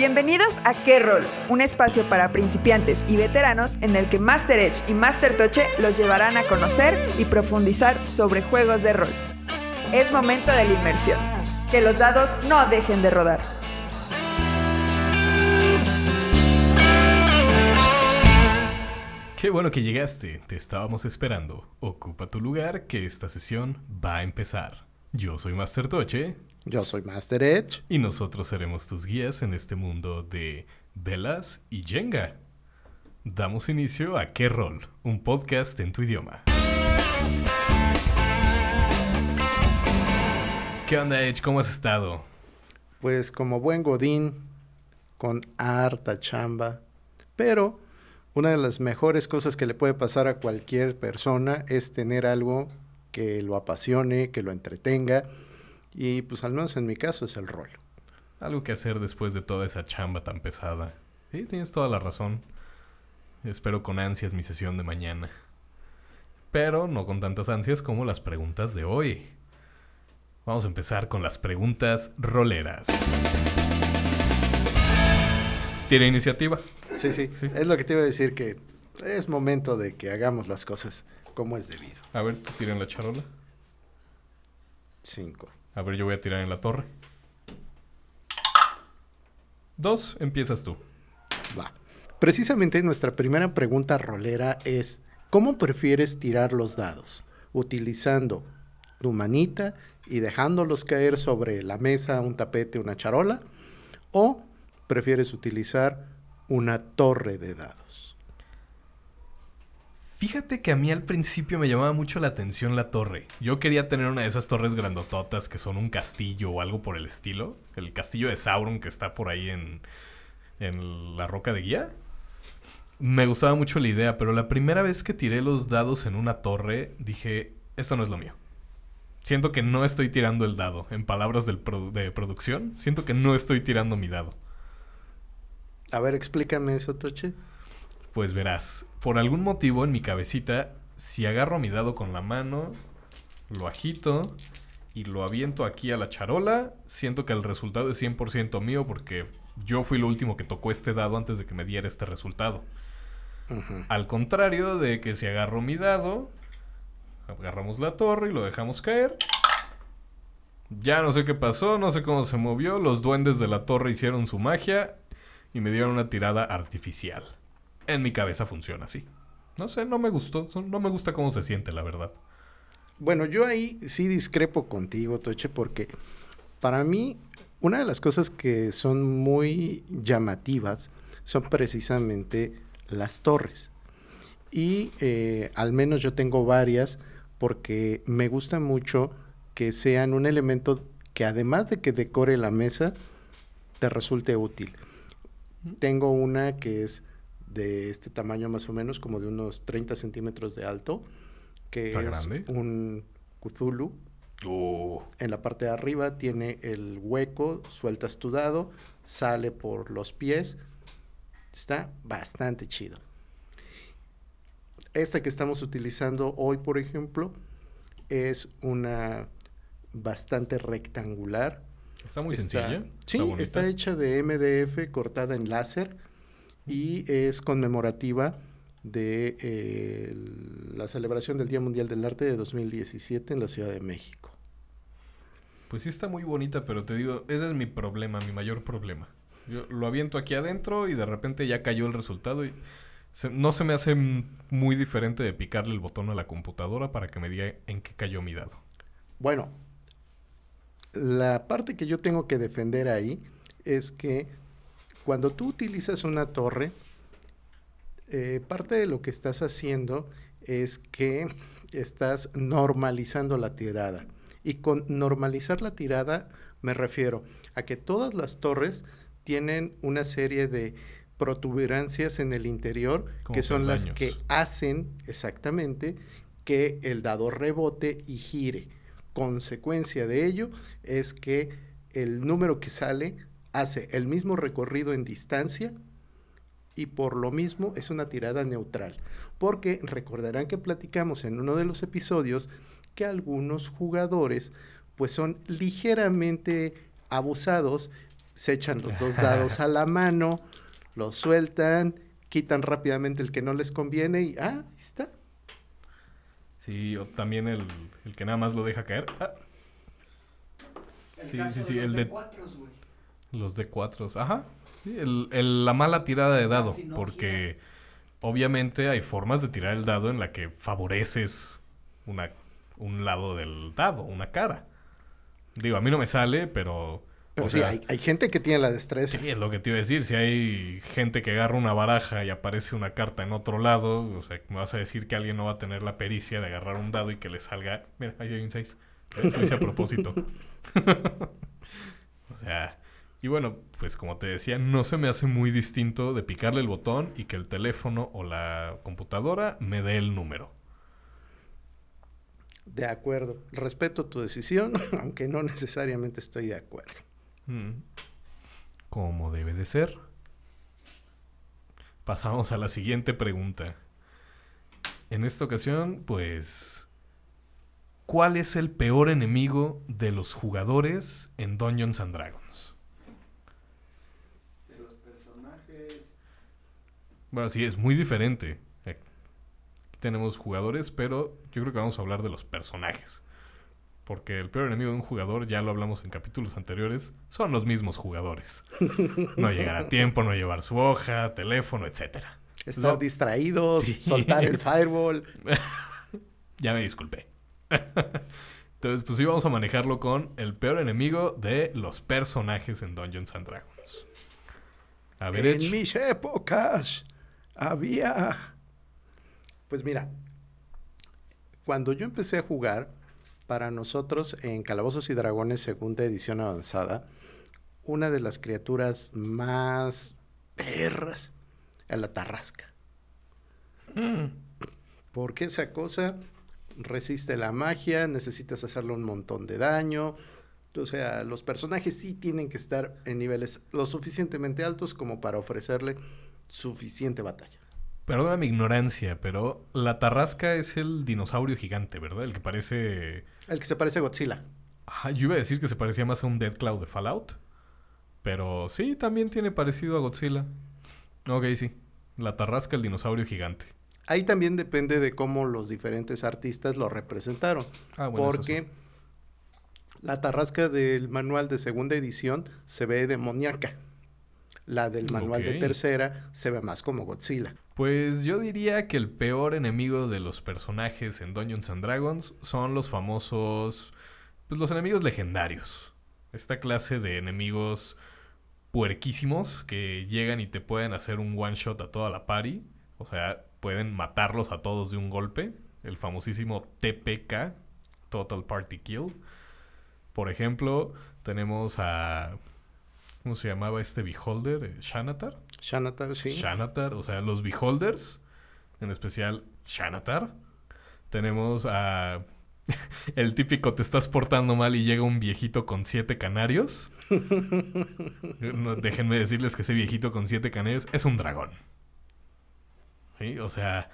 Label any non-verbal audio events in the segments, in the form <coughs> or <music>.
Bienvenidos a Qué Rol, un espacio para principiantes y veteranos en el que Master Edge y Master Toche los llevarán a conocer y profundizar sobre juegos de rol. Es momento de la inmersión. Que los dados no dejen de rodar. Qué bueno que llegaste, te estábamos esperando. Ocupa tu lugar que esta sesión va a empezar. Yo soy Master Toche. Yo soy Master Edge. Y nosotros seremos tus guías en este mundo de velas y Jenga. Damos inicio a ¿Qué rol? Un podcast en tu idioma. ¿Qué onda, Edge? ¿Cómo has estado? Pues como buen Godín, con harta chamba, pero una de las mejores cosas que le puede pasar a cualquier persona es tener algo que lo apasione, que lo entretenga. Y pues al menos en mi caso es el rol. Algo que hacer después de toda esa chamba tan pesada. Sí, tienes toda la razón. Espero con ansias mi sesión de mañana. Pero no con tantas ansias como las preguntas de hoy. Vamos a empezar con las preguntas roleras. ¿Tiene iniciativa? Sí, sí, Es lo que te iba a decir que es momento de que hagamos las cosas como es debido. A ver, tú tira en la charola. Cinco. A ver, yo voy a tirar en la torre. Dos, empiezas tú. Va. Precisamente nuestra primera pregunta rolera es, ¿cómo prefieres tirar los dados? ¿Utilizando tu manita y dejándolos caer sobre la mesa, un tapete, una charola? ¿O prefieres utilizar una torre de dados. Fíjate que a mí al principio me llamaba mucho la atención la torre. Yo quería tener una de esas torres grandototas que son un castillo o algo por el estilo. El castillo de Sauron que está por ahí en, en la roca de guía. Me gustaba mucho la idea, pero la primera vez que tiré los dados en una torre dije, esto no es lo mío. Siento que no estoy tirando el dado. En palabras de producción, siento que no estoy tirando mi dado. A ver, explícame eso, Toche. Pues verás, por algún motivo en mi cabecita, si agarro mi dado con la mano, lo agito y lo aviento aquí a la charola, siento que el resultado es 100% mío porque yo fui lo último que tocó este dado antes de que me diera este resultado. Al contrario de que si agarro mi dado, agarramos la torre y lo dejamos caer. Ya no sé qué pasó, no sé cómo se movió, los duendes de la torre hicieron su magia y me dieron una tirada artificial. En mi cabeza funciona así. No sé, no me gustó. No me gusta cómo se siente, la verdad. Bueno, yo ahí sí discrepo contigo, Toche, porque para mí una de las cosas que son muy llamativas son precisamente las torres. Y eh, al menos yo tengo varias porque me gusta mucho que sean un elemento que además de que decore la mesa, te resulte útil. Tengo una que es de este tamaño más o menos, como de unos 30 centímetros de alto, que es un Cthulhu. Oh. En la parte de arriba tiene el hueco, sueltas tu dado, sale por los pies. Está bastante chido. Esta que estamos utilizando hoy, por ejemplo, es una bastante rectangular Está muy sencilla. Sí, está, hecha de MDF cortada en láser y es conmemorativa de eh, la celebración del Día Mundial del Arte de 2017 en la Ciudad de México. Pues sí está muy bonita, pero te digo, ese es mi problema, mi mayor problema. Yo lo aviento aquí adentro y de repente ya cayó el resultado y no se me hace muy diferente de picarle el botón a la computadora para que me diga en qué cayó mi dado. Bueno, la parte que yo tengo que defender ahí es que cuando tú utilizas una torre, eh, parte de lo que estás haciendo es que estás normalizando la tirada. Y con normalizar la tirada me refiero a que todas las torres tienen una serie de protuberancias en el interior que son las que hacen exactamente que el dado rebote y gire consecuencia de ello es que el número que sale hace el mismo recorrido en distancia y por lo mismo es una tirada neutral. Porque recordarán que platicamos en uno de los episodios que algunos jugadores pues son ligeramente abusados se echan los dos <laughs> dados a la mano, los sueltan, quitan rápidamente el que no les conviene y ah, ahí está. Sí, o también el, el que nada más lo deja caer. Ah. Sí, sí, sí, el de- cuatros, güey. Los de cuatros, ajá. Sí, el- el- la mala tirada de dado, no porque obviamente hay formas de tirar el dado en la que favoreces una, un lado del dado, una cara. Digo, a mí no me sale, pero... Pero o sí, sea, hay, hay gente que tiene la destreza. Sí, es lo que te iba a decir. Si hay gente que agarra una baraja y aparece una carta en otro lado, o sea, me vas a decir que alguien no va a tener la pericia de agarrar un dado y que le salga. Mira, ahí hay un 6. Lo hice a propósito. <laughs> o sea, y bueno, pues como te decía, no se me hace muy distinto de picarle el botón y que el teléfono o la computadora me dé el número. De acuerdo. Respeto tu decisión, <laughs> aunque no necesariamente estoy de acuerdo. Mm. Como debe de ser. Pasamos a la siguiente pregunta. En esta ocasión, pues... ¿Cuál es el peor enemigo de los jugadores en Dungeons and Dragons? De los personajes. Bueno, sí, es muy diferente. Aquí tenemos jugadores, pero yo creo que vamos a hablar de los personajes. Porque el peor enemigo de un jugador, ya lo hablamos en capítulos anteriores, son los mismos jugadores. No llegar a tiempo, no llevar su hoja, teléfono, etcétera. Estar distraídos, <laughs> Sí. soltar el fireball. <laughs> Ya me disculpé. <laughs> Entonces, pues sí, vamos a manejarlo con el peor enemigo de los personajes en Dungeons and Dragons. A ver, en Edge. mis épocas había... Pues mira, cuando yo empecé a jugar, para nosotros en Calabozos y Dragones segunda edición avanzada, una de las criaturas más perras era la tarrasca. Mm. Porque esa cosa resiste la magia, necesitas hacerle un montón de daño. O sea, los personajes sí tienen que estar en niveles lo suficientemente altos como para ofrecerle suficiente batalla. Perdona mi ignorancia, pero la tarrasca es el dinosaurio gigante, ¿verdad? El que parece... El que se parece a Godzilla. Ajá, yo iba a decir que se parecía más a un Dead Cloud de Fallout. Pero sí, también tiene parecido a Godzilla. Ok, sí. La tarrasca, el dinosaurio gigante. Ahí también depende de cómo los diferentes artistas lo representaron. Ah, bueno, eso porque sí. la tarrasca del manual de segunda edición se ve demoníaca. La del manual de tercera se ve más como Godzilla. Pues yo diría que el peor enemigo de los personajes en Dungeons and Dragons son los famosos, pues los enemigos legendarios. Esta clase de enemigos puerquísimos que llegan y te pueden hacer un one shot a toda la party. O sea, pueden matarlos a todos de un golpe. El famosísimo TPK, Total Party Kill. Por ejemplo, tenemos a... ¿Cómo se llamaba este beholder? Eh, ¿Shanatar? Shanatar, sí. Shanatar, o sea, los Beholders, en especial Shanatar. Tenemos a <laughs> el típico te estás portando mal y llega un viejito con siete canarios. <laughs> No, déjenme decirles que ese viejito con siete canarios es un dragón. ¿Sí? O sea,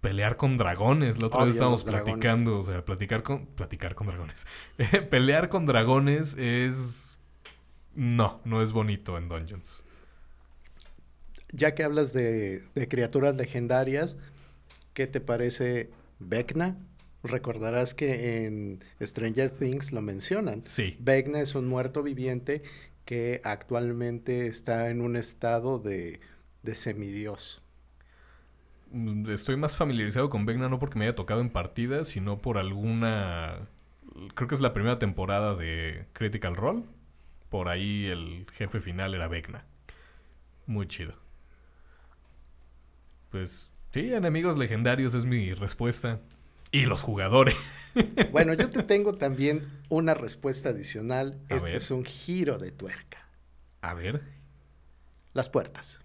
pelear con dragones. La otra vez Odio estábamos platicando, o sea, platicar con platicar con dragones. <laughs> pelear con dragones es no, no es bonito en Dungeons. Ya que hablas de, de criaturas legendarias, ¿qué te parece Vecna? Recordarás que en Stranger Things lo mencionan. Sí. Vecna es un muerto viviente que actualmente está en un estado de, de semidios. Mm, Estoy más familiarizado con Vecna no porque me haya tocado en partida, sino por alguna... Creo que es la primera temporada de Critical Role. Por ahí el jefe final era Vecna. Muy chido. Pues sí, enemigos legendarios es mi respuesta. Y los jugadores. <laughs> Bueno, yo te tengo también una respuesta adicional. A este ver. es un giro de tuerca. A ver. Las puertas.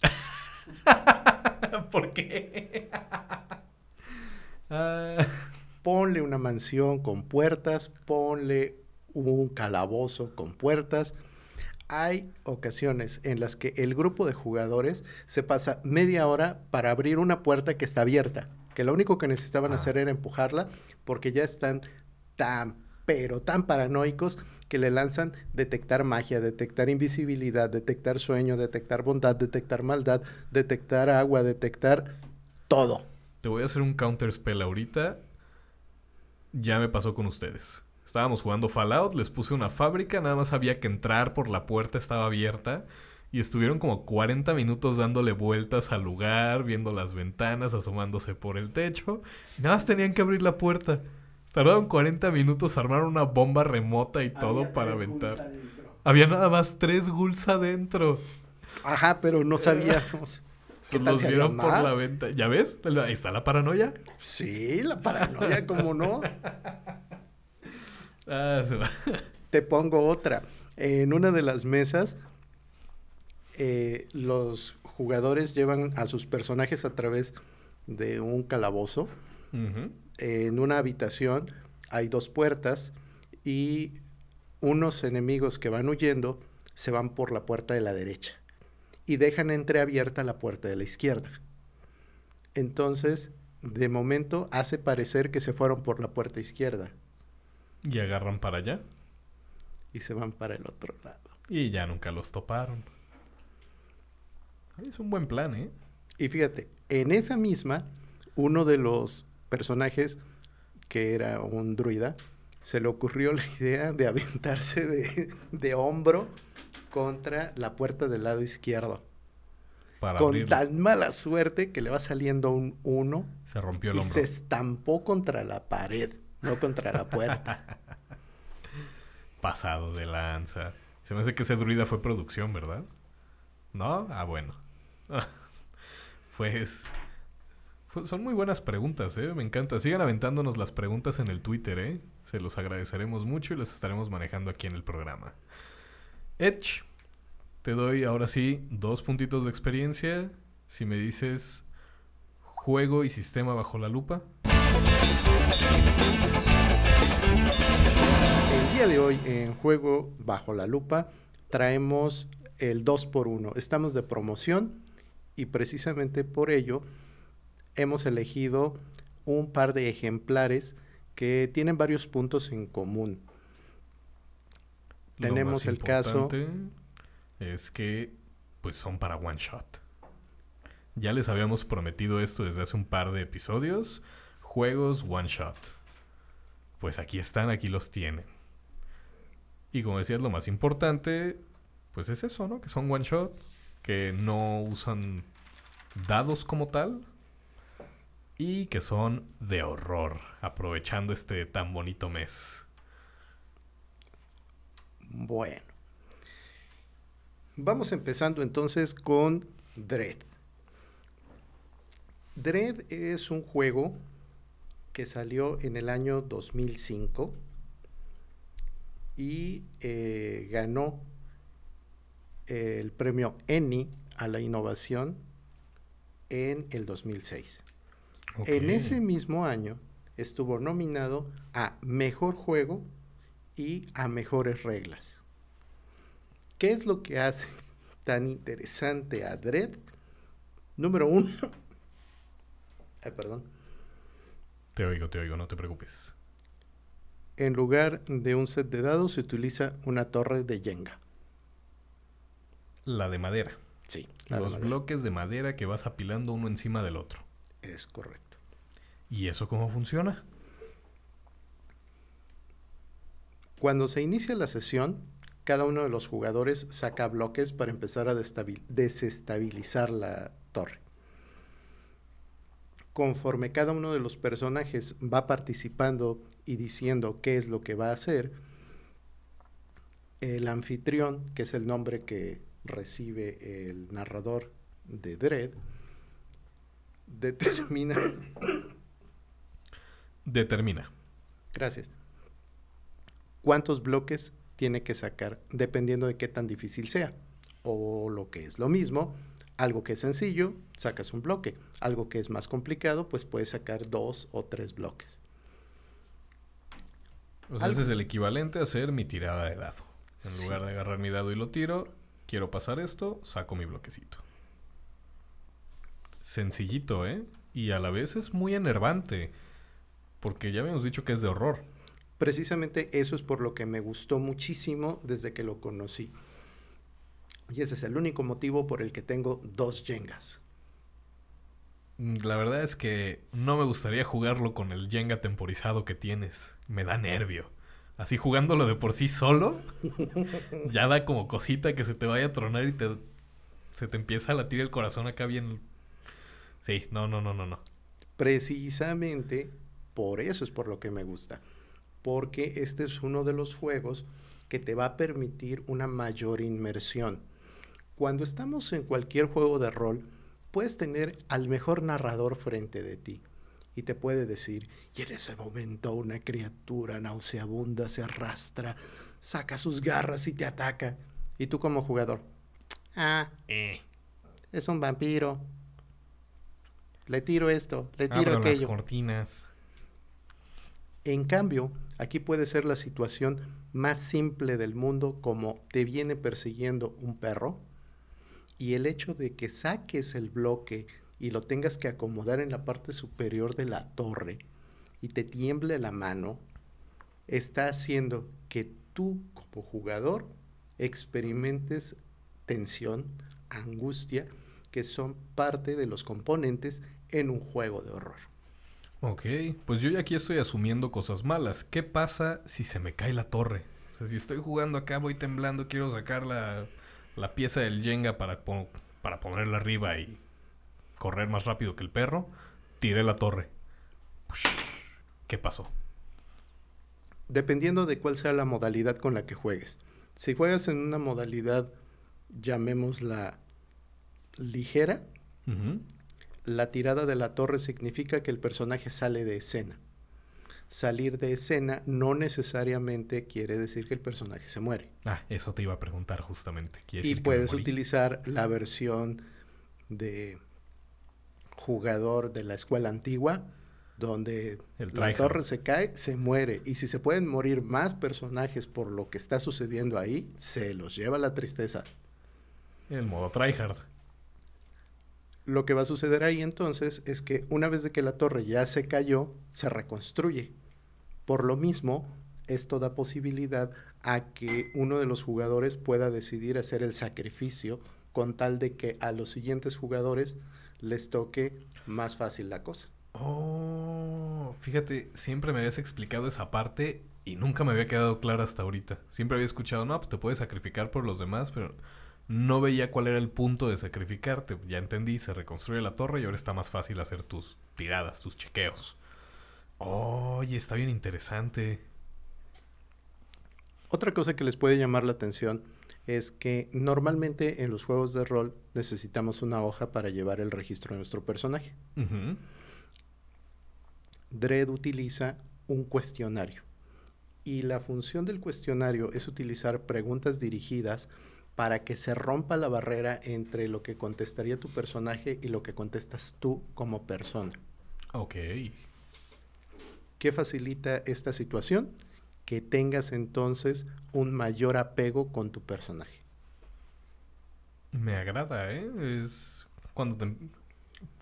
<laughs> ¿Por qué? <laughs> Ah, Ponle una mansión con puertas, ponle un calabozo con puertas. Hay ocasiones en las que el grupo de jugadores se pasa media hora para abrir una puerta que está abierta, que lo único que necesitaban Ah. hacer era empujarla porque ya están tan, pero tan paranoicos que le lanzan detectar magia, detectar invisibilidad, detectar sueño, detectar bondad, detectar maldad, detectar agua, detectar todo. Te voy a hacer un counter spell ahorita. Ya me pasó con ustedes. Estábamos jugando Fallout, les puse una fábrica, nada más había que entrar por la puerta, estaba abierta. Y estuvieron como 40 minutos dándole vueltas al lugar, viendo las ventanas, asomándose por el techo. Y nada más tenían que abrir la puerta. Tardaron 40 minutos, armaron una bomba remota y todo Había para aventar. Había nada más tres ghouls adentro. Ajá, pero no sabíamos. <laughs> ¿Qué Pues tal los si vieron por más? la venta. ¿Ya ves? Ahí está la paranoia. Sí, la paranoia, ¿cómo no? <laughs> Ah. <laughs> Te pongo otra. En una de las mesas, eh, los jugadores llevan a sus personajes a través de un calabozo. En una habitación hay dos puertas y unos enemigos que van huyendo se van por la puerta de la derecha y dejan entreabierta la puerta de la izquierda. Entonces, de momento hace parecer que se fueron por la puerta izquierda Y agarran para allá. y se van para el otro lado. Y ya nunca los toparon. Es un buen plan, ¿eh? Y fíjate, en esa misma, uno de los personajes, que era un druida, se le ocurrió la idea de aventarse de, de hombro contra la puerta del lado izquierdo. Para con abrirlo. tan mala suerte que le va saliendo un 1 Se rompió el y hombro. se estampó contra la pared, no contra la puerta. <laughs> Pasado de lanza. Se me hace que ese druida fue producción, ¿verdad? ¿No? Ah, bueno. <laughs> pues... fu- Son muy buenas preguntas, ¿eh? Me encanta. Sigan aventándonos las preguntas en el Twitter, ¿eh? Se los agradeceremos mucho y las estaremos manejando aquí en el programa. Edge, te doy ahora sí dos puntitos de experiencia. Si me dices juego y sistema bajo la lupa. El día de hoy en Juego Bajo la Lupa traemos el 2x1. Estamos de promoción y precisamente por ello hemos elegido un par de ejemplares que tienen varios puntos en común. Lo Tenemos más el caso- Es que, pues son para one shot. Ya les habíamos prometido esto desde hace un par de episodios. Juegos one shot. Pues aquí están, aquí los tienen. Y como decías, lo más importante, pues es eso, ¿no? Que son one shot. Que no usan dados como tal. Y que son de horror. Aprovechando este tan bonito mes. Bueno. Vamos empezando entonces con Dread. Dread es un juego que salió en el año 2005 y eh, ganó el premio ENI a la innovación en el 2006. En ese mismo año estuvo nominado a Mejor Juego y a Mejores Reglas. ¿Qué es lo que hace <laughs> tan interesante a Dread? Número uno. <laughs> Ay, perdón. Te oigo, te oigo, no te preocupes. En lugar de un set de dados se utiliza una torre de Jenga. La de madera. Sí, la de Los madera. bloques de madera que vas apilando uno encima del otro. Es correcto. ¿Y eso cómo funciona? Cuando se inicia la sesión, cada uno de los jugadores saca bloques para empezar a desestabilizar la torre. Conforme cada uno de los personajes va participando y diciendo qué es lo que va a hacer, el anfitrión, que es el nombre que recibe el narrador de Dread, determina <coughs> Determina. Gracias. ¿Cuántos bloques tiene que sacar dependiendo de qué tan difícil sea? O lo que es lo mismo, algo que es sencillo, sacas un bloque. Algo que es más complicado, pues puedes sacar dos o tres bloques. O sea, Algo- ese es el equivalente a hacer mi tirada de dado. En Sí. lugar de agarrar mi dado y lo tiro, quiero pasar esto, saco mi bloquecito. Sencillito, ¿eh? Y a la vez es muy enervante. Porque ya habíamos dicho que es de horror. Precisamente eso es por lo que me gustó muchísimo desde que lo conocí. Y ese es el único motivo por el que tengo dos Jengas. Mm, La verdad es que no me gustaría jugarlo con el Jenga temporizado que tienes. Me da nervio. Así jugándolo de por sí solo, <laughs> ya da como cosita que se te vaya a tronar y te se te empieza a latir el corazón acá bien. Sí, no, no, no, no, no. Precisamente por eso es por lo que me gusta. Porque este es uno de los juegos que te va a permitir una mayor inmersión. Cuando estamos en cualquier juego de rol, puedes tener al mejor narrador frente de ti y te puede decir, y en ese momento una criatura nauseabunda se arrastra, saca sus garras y te ataca. Y tú como jugador, ah, Eh, es un vampiro. Le tiro esto, le tiro abro las aquello. cortinas. En cambio, aquí puede ser la situación más simple del mundo como te viene persiguiendo un perro y el hecho de que saques el bloque y lo tengas que acomodar en la parte superior de la torre y te tiemble la mano, está haciendo que tú como jugador experimentes tensión, angustia, que son parte de los componentes en un juego de horror. Ok, pues yo ya aquí estoy asumiendo cosas malas. ¿Qué pasa si se me cae la torre? O sea, si estoy jugando acá, voy temblando, quiero sacar la, la pieza del Jenga para, po- para ponerla arriba y correr más rápido que el perro, tiré la torre. ¿Qué pasó? Dependiendo de cuál sea la modalidad con la que juegues. Si juegas en una modalidad, llamémosla ligera, la tirada de la torre significa que el personaje sale de escena. Salir de escena no necesariamente quiere decir que el personaje se muere. Ah, eso te iba a preguntar justamente. ¿Quiere Y puedes utilizar la versión de jugador de la escuela antigua, donde El la torre se cae, se muere. Y si se pueden morir más personajes por lo que está sucediendo ahí, se los lleva la tristeza. El modo tryhard. Lo que va a suceder ahí entonces es que una vez de que la torre ya se cayó, se reconstruye. Por lo mismo, esto da posibilidad a que uno de los jugadores pueda decidir hacer el sacrificio con tal de que a los siguientes jugadores les toque más fácil la cosa. Oh, fíjate, siempre me habías explicado esa parte y nunca me había quedado clara hasta ahorita. Siempre había escuchado, no, pues te puedes sacrificar por los demás, pero no veía cuál era el punto de sacrificarte. Ya entendí, se reconstruye la torre y ahora está más fácil hacer tus tiradas, tus chequeos. Oye, está bien interesante. Otra cosa que les puede llamar la atención es que normalmente en los juegos de rol necesitamos una hoja para llevar el registro de nuestro personaje. Ujú. Dredd utiliza un cuestionario. Y la función del cuestionario es utilizar preguntas dirigidas para que se rompa la barrera entre lo que contestaría tu personaje y lo que contestas tú como persona. Ok. ¿Qué facilita esta situación? Que tengas entonces un mayor apego con tu personaje. Me agrada, ¿eh? Es cuando te-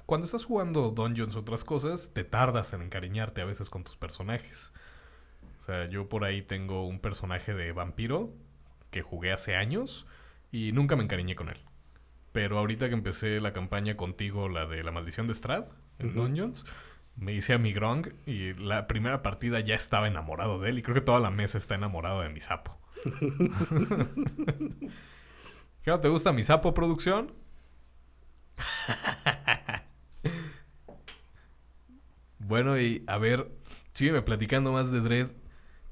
Cuando estás jugando Dungeons o otras cosas, te tardas en encariñarte a veces con tus personajes. O sea, yo por ahí tengo un personaje de vampiro que jugué hace años y nunca me encariñé con él. Pero ahorita que empecé la campaña contigo, la de la maldición de Strad, en. Dungeons, me hice a mi Grong y la primera partida ya estaba enamorado de él y creo que toda la mesa está enamorado de mi sapo. <laughs> ¿Qué no te gusta mi sapo producción? <laughs> bueno, y a ver, sígueme platicando más de Dread.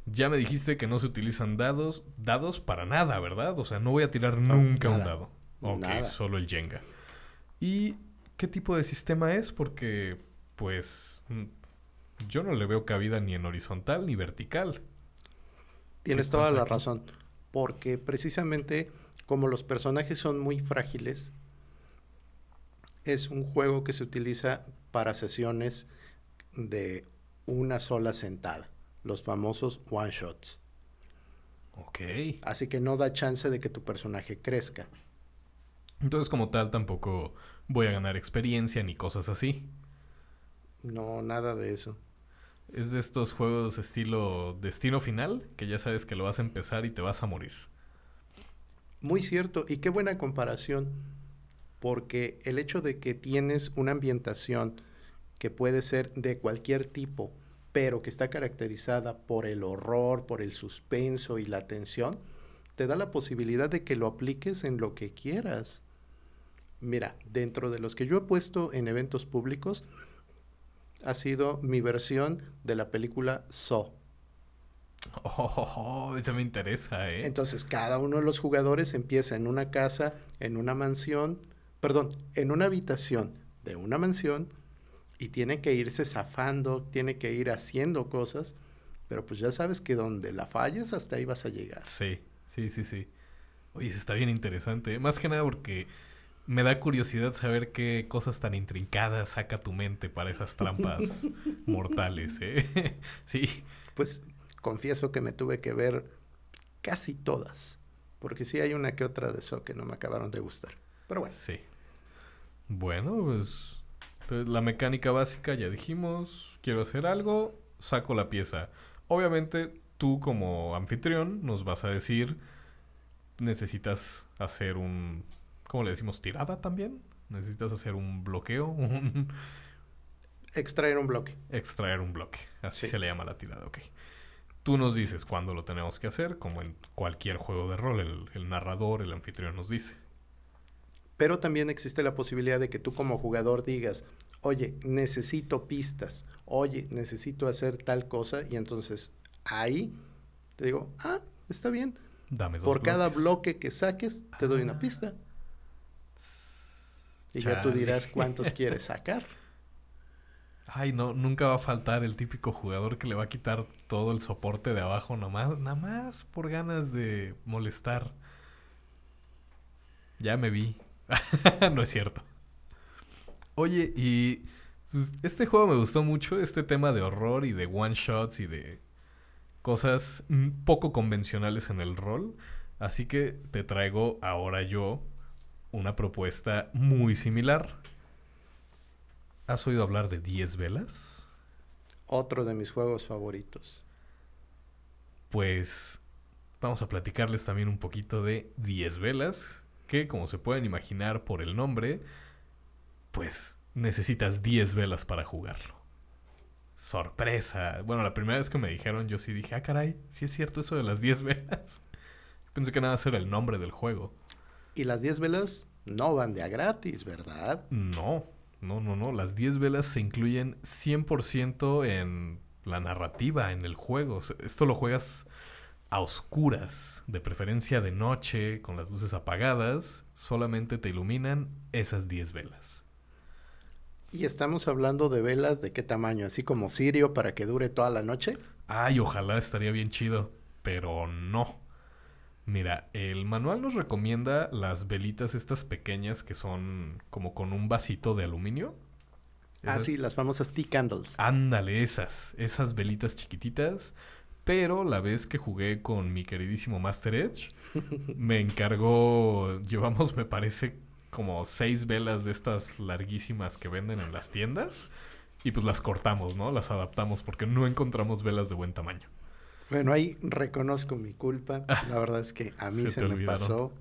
Ya me dijiste que no se utilizan dados, dados para nada, ¿verdad? O sea, no voy a tirar nunca un dado. Ok, Nada. solo el Jenga. ¿Y qué tipo de sistema es? Porque, pues, mm, yo no le veo cabida ni en horizontal ni vertical. Tienes ¿Qué toda la aquí? razón. Porque precisamente como los personajes son muy frágiles, es un juego que se utiliza para sesiones de una sola sentada, los famosos one shots. Ok. Así que no da chance de que tu personaje crezca. Entonces, como tal, tampoco voy a ganar experiencia ni cosas así. No, nada de eso. Es de estos juegos estilo destino final, que ya sabes que lo vas a empezar y te vas a morir. Muy cierto, y qué buena comparación, porque el hecho de que tienes una ambientación que puede ser de cualquier tipo, pero que está caracterizada por el horror, por el suspenso y la tensión, te da la posibilidad de que lo apliques en lo que quieras. Mira, dentro de los que yo he puesto en eventos públicos, ha sido mi versión de la película Saw. Oh, <laughs> eso me interesa, ¿eh? Entonces, cada uno de los jugadores empieza en una casa, en una mansión, perdón, en una habitación de una mansión y tiene que irse zafando, tiene que ir haciendo cosas, pero pues ya sabes que donde la falles hasta ahí vas a llegar. Sí, sí, sí, sí. Oye, eso está bien interesante. ¿eh? Más que nada porque me da curiosidad saber qué cosas tan intrincadas saca tu mente para esas trampas <laughs> mortales, ¿eh? <laughs> sí. Pues confieso que me tuve que ver casi todas, porque sí hay una que otra de eso que no me acabaron de gustar. Pero bueno. Sí. Bueno, pues entonces, la mecánica básica ya dijimos, quiero hacer algo, saco la pieza. Obviamente tú como anfitrión nos vas a decir, necesitas hacer un, ¿cómo le decimos? Tirada también. Necesitas hacer un bloqueo, <laughs> un... Extraer un bloque. Extraer un bloque. Así Sí. se le llama la tirada, ok. Tú nos dices cuándo lo tenemos que hacer, como en cualquier juego de rol. El, el narrador, el anfitrión nos dice. Pero también existe la posibilidad de que tú como jugador digas, oye, necesito pistas, oye, necesito hacer tal cosa, y entonces ahí te digo, ah, está bien, Dame dos por cada bloque que saques te doy una Ah. pista. Y ya tú dirás <laughs> cuántos quieres sacar. Ay, no, nunca va a faltar el típico jugador que le va a quitar todo el soporte de abajo nomás, nada más por ganas de molestar. Ya me vi. <laughs> no es cierto. Oye, y pues, este juego me gustó mucho, este tema de horror y de one shots y de cosas poco convencionales en el rol. Así que te traigo ahora yo una propuesta muy similar. ¿Has oído hablar de 10 velas? Otro de mis juegos favoritos. Pues vamos a platicarles también un poquito de 10 velas, que como se pueden imaginar por el nombre, pues necesitas 10 velas para jugarlo. Sorpresa. Bueno, la primera vez que me dijeron yo sí dije, ah caray, sí es cierto eso de las 10 <laughs> velas. Pensé que nada más era el nombre del juego. Y las 10 velas no van de a gratis, ¿verdad? No, no, no, no. Las 10 velas se incluyen 100% en la narrativa, en el juego. Esto lo juegas a oscuras, de preferencia de noche, con las luces apagadas. Solamente te iluminan esas 10 velas. Y estamos hablando de velas de qué tamaño, así como Sirio para que dure toda la noche. Ay, ojalá estaría bien chido, pero no. Mira, el manual nos recomienda las velitas estas pequeñas que son como con un vasito de aluminio. Ah, Esas- sí, las famosas tea candles. Ándale, esas, esas velitas chiquititas. Pero la vez que jugué con mi queridísimo Master Edge, <laughs> me encargó, llevamos me parece como seis velas de estas larguísimas que venden en las tiendas. Y pues las cortamos, ¿no? Las adaptamos porque no encontramos velas de buen tamaño. Bueno, ahí reconozco mi culpa. La verdad es que a mí Se me olvidaron. pasó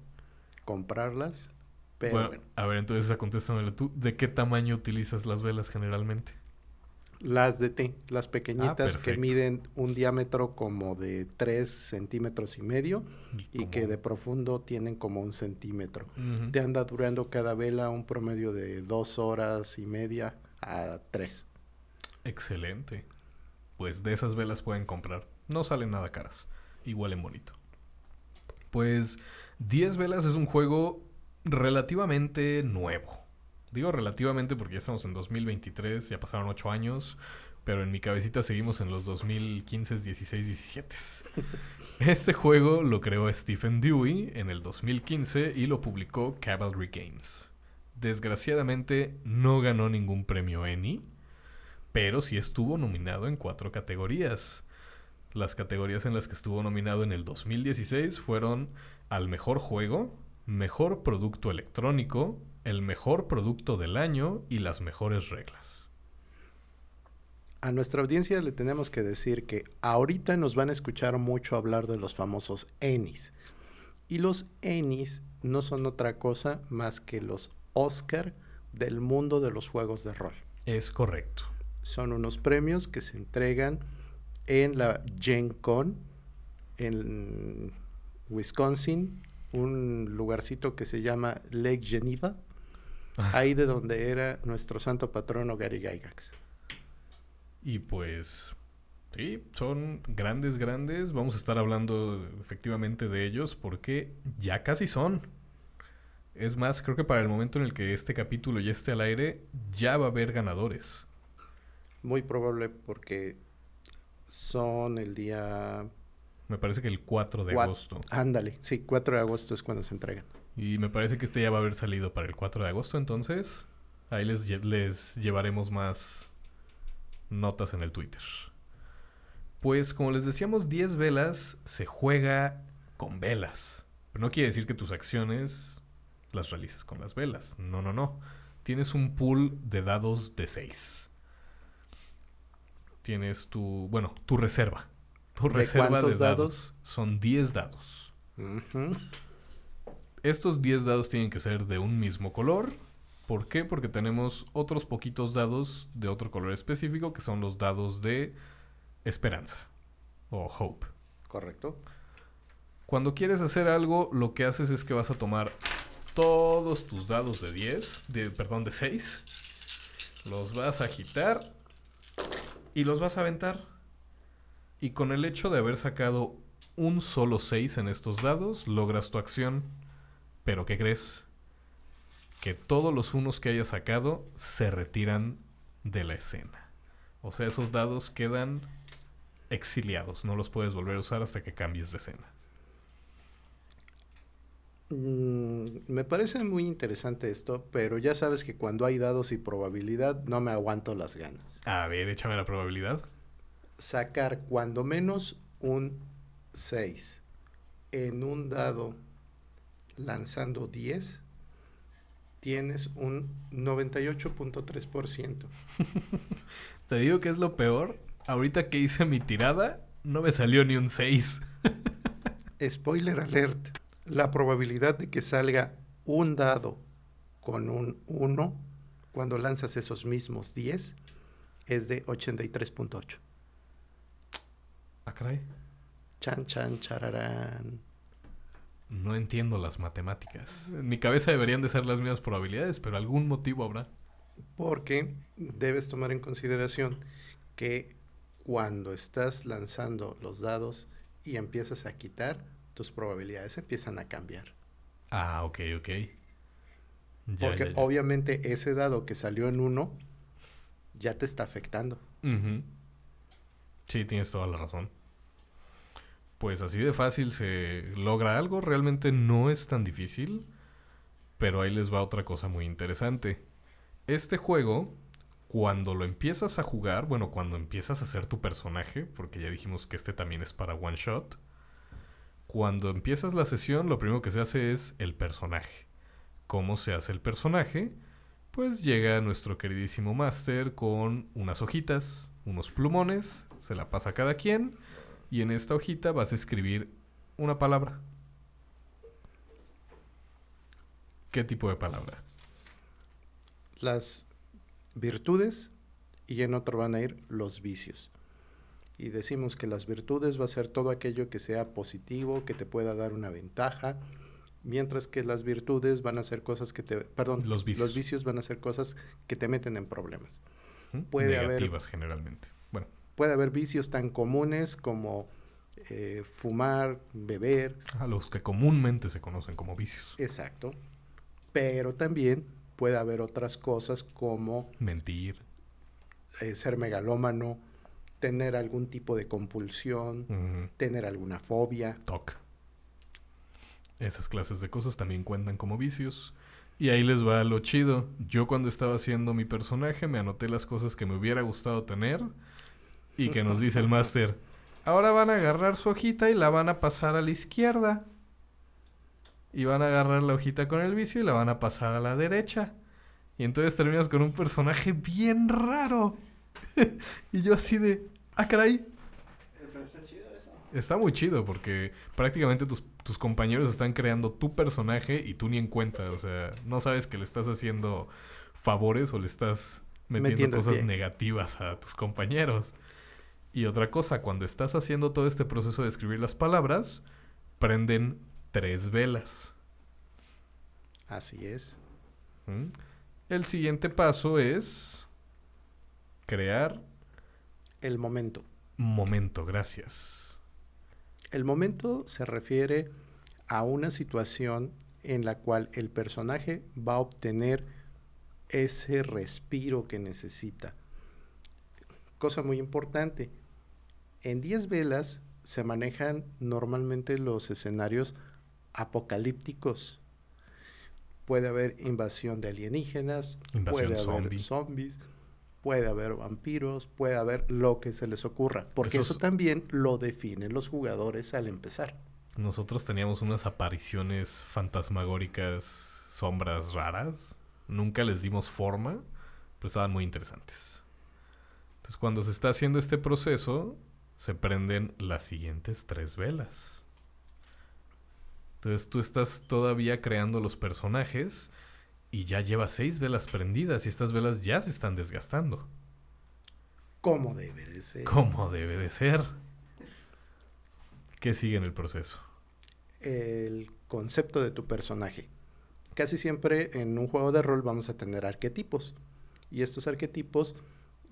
comprarlas. Pero bueno, bueno, a ver, entonces esa contéstamela tú. ¿De qué tamaño utilizas las velas generalmente? Las de té, las pequeñitas que Ah, perfecto. miden un diámetro como de 3 centímetros y medio y como- que de profundo tienen como un centímetro. Te anda durando cada vela un promedio de dos horas y media a tres. Excelente. Pues de esas velas pueden comprar. No salen nada caras. Igual en bonito. Pues 10 velas es un juego relativamente nuevo. Digo relativamente porque ya estamos en 2023, ya pasaron 8 años, pero en mi cabecita seguimos en los 2015, 16, 17. Este juego lo creó Stephen Dewey en el 2015 y lo publicó Cavalry Games. Desgraciadamente no ganó ningún premio Emmy, pero sí estuvo nominado en cuatro categorías. Las categorías en las que estuvo nominado en el 2016 fueron al mejor juego, mejor producto electrónico, el mejor producto del año y las mejores reglas. A nuestra audiencia le tenemos que decir que ahorita nos van a escuchar mucho hablar de los famosos Ennis. Y los Ennis no son otra cosa más que los Oscar del mundo de los juegos de rol. Es correcto. Son unos premios que se entregan en la Gen Con en Wisconsin, un lugarcito que se llama Lake Geneva, ahí de donde era nuestro santo patrono Gary Gygax. Y pues, sí, son grandes, grandes. Vamos a estar hablando efectivamente de ellos porque ya casi son. Es más, creo que para el momento en el que este capítulo ya esté al aire, ya va a haber ganadores. Muy probable porque son el día... Me parece que el 4 de Cuat- agosto. Ándale, sí, 4 de agosto es cuando se entregan. Y me parece que este ya va a haber salido para el 4 de agosto, entonces ahí les, les llevaremos más notas en el Twitter. Pues como les decíamos, 10 velas se juega con velas. Pero no quiere decir que tus acciones las realices con las velas. No, no, no. Tienes un pool de dados de 6. Tienes tu, bueno, tu reserva. Tu ¿De reserva de dados dados? son 10 dados. Estos 10 dados tienen que ser de un mismo color. ¿Por qué? Porque tenemos otros poquitos dados de otro color específico que son los dados de esperanza o hope. Correcto. Cuando quieres hacer algo, lo que haces es que vas a tomar todos tus dados de 10, de, perdón, de 6, los vas a agitar y los vas a aventar. Y con el hecho de haber sacado un solo 6 en estos dados, logras tu acción. Pero ¿qué crees? Que todos los unos que hayas sacado se retiran de la escena. O sea, esos dados quedan exiliados. No los puedes volver a usar hasta que cambies de escena. Mm, me parece muy interesante esto, pero ya sabes que cuando hay dados y probabilidad no me aguanto las ganas. A ver, échame la probabilidad. Sacar cuando menos un 6 en un dado lanzando 10, tienes un 98.3%. <laughs> Te digo que es lo peor. Ahorita que hice mi tirada, no me salió ni un 6. <laughs> Spoiler alert. La probabilidad de que salga un dado con un 1 cuando lanzas esos mismos 10 es de 83.8. Ah, caray. Chan, chan, chararán. No entiendo las matemáticas. En mi cabeza deberían de ser las mismas probabilidades, pero algún motivo habrá. Porque debes tomar en consideración que cuando estás lanzando los dados y empiezas a quitar, tus probabilidades empiezan a cambiar. Ah, ok, ok. Ya, Porque ya, ya. obviamente ese dado que salió en 1 ya te está afectando. Sí, tienes toda la razón. Pues así de fácil se logra algo. Realmente no es tan difícil. Pero ahí les va otra cosa muy interesante. Este juego, cuando lo empiezas a jugar, bueno, cuando empiezas a hacer tu personaje, porque ya dijimos que este también es para one shot. Cuando empiezas la sesión, lo primero que se hace es el personaje. ¿Cómo se hace el personaje? Pues llega nuestro queridísimo máster con unas hojitas, unos plumones, se la pasa a cada quien y en esta hojita vas a escribir una palabra. ¿Qué tipo de palabra? Las virtudes y en otro van a ir los vicios. Y decimos que las virtudes va a ser todo aquello que sea positivo, que te pueda dar una ventaja, mientras que las virtudes van a ser cosas que te, perdón, Los vicios. van a ser cosas que te meten en problemas. Puede haber- Negativas generalmente. Puede haber vicios tan comunes como eh, fumar, beber, a los que comúnmente se conocen como vicios. exacto, pero también puede haber otras cosas como Mentir. eh, ser megalómano, tener algún tipo de compulsión, tener alguna fobia. TOC. Esas clases de cosas también cuentan como vicios. Y ahí les va lo chido. Yo cuando estaba haciendo mi personaje me anoté las cosas que me hubiera gustado tener. Y que nos dice el máster. Ahora van a agarrar su hojita y la van a pasar a la izquierda. Y van a agarrar la hojita con el vicio y la van a pasar a la derecha. Y entonces terminas con un personaje bien raro. <laughs> y yo así de, ah, caray. Pero está chido eso. Está muy chido porque prácticamente tus, tus compañeros están creando tu personaje y tú ni en cuenta. O sea, no sabes que le estás haciendo favores o le estás metiendo, cosas negativas a tus compañeros. Y otra cosa, cuando estás haciendo todo este proceso de escribir las palabras, prenden tres velas. Así es. ¿Mm? El siguiente paso es crear El momento. momento. Gracias. El momento se refiere a una situación en la cual el personaje va a obtener ese respiro que necesita. Cosa muy importante. En 10 velas se manejan normalmente los escenarios apocalípticos. Puede haber invasión de alienígenas, Invasión puede haber zombie. zombies, puede haber vampiros, puede haber lo que se les ocurra, porque Esos- eso también lo definen los jugadores al empezar. Nosotros teníamos unas apariciones fantasmagóricas, sombras raras. Nunca les dimos forma, pero estaban muy interesantes. Entonces, cuando se está haciendo este proceso, se prenden las siguientes tres velas. Entonces, tú estás todavía creando los personajes y ya llevas seis velas prendidas y estas velas ya se están desgastando. Como debe de ser. Como debe de ser. ¿Qué sigue en el proceso? el concepto de tu personaje. Casi siempre en un juego de rol vamos a tener arquetipos. Y estos arquetipos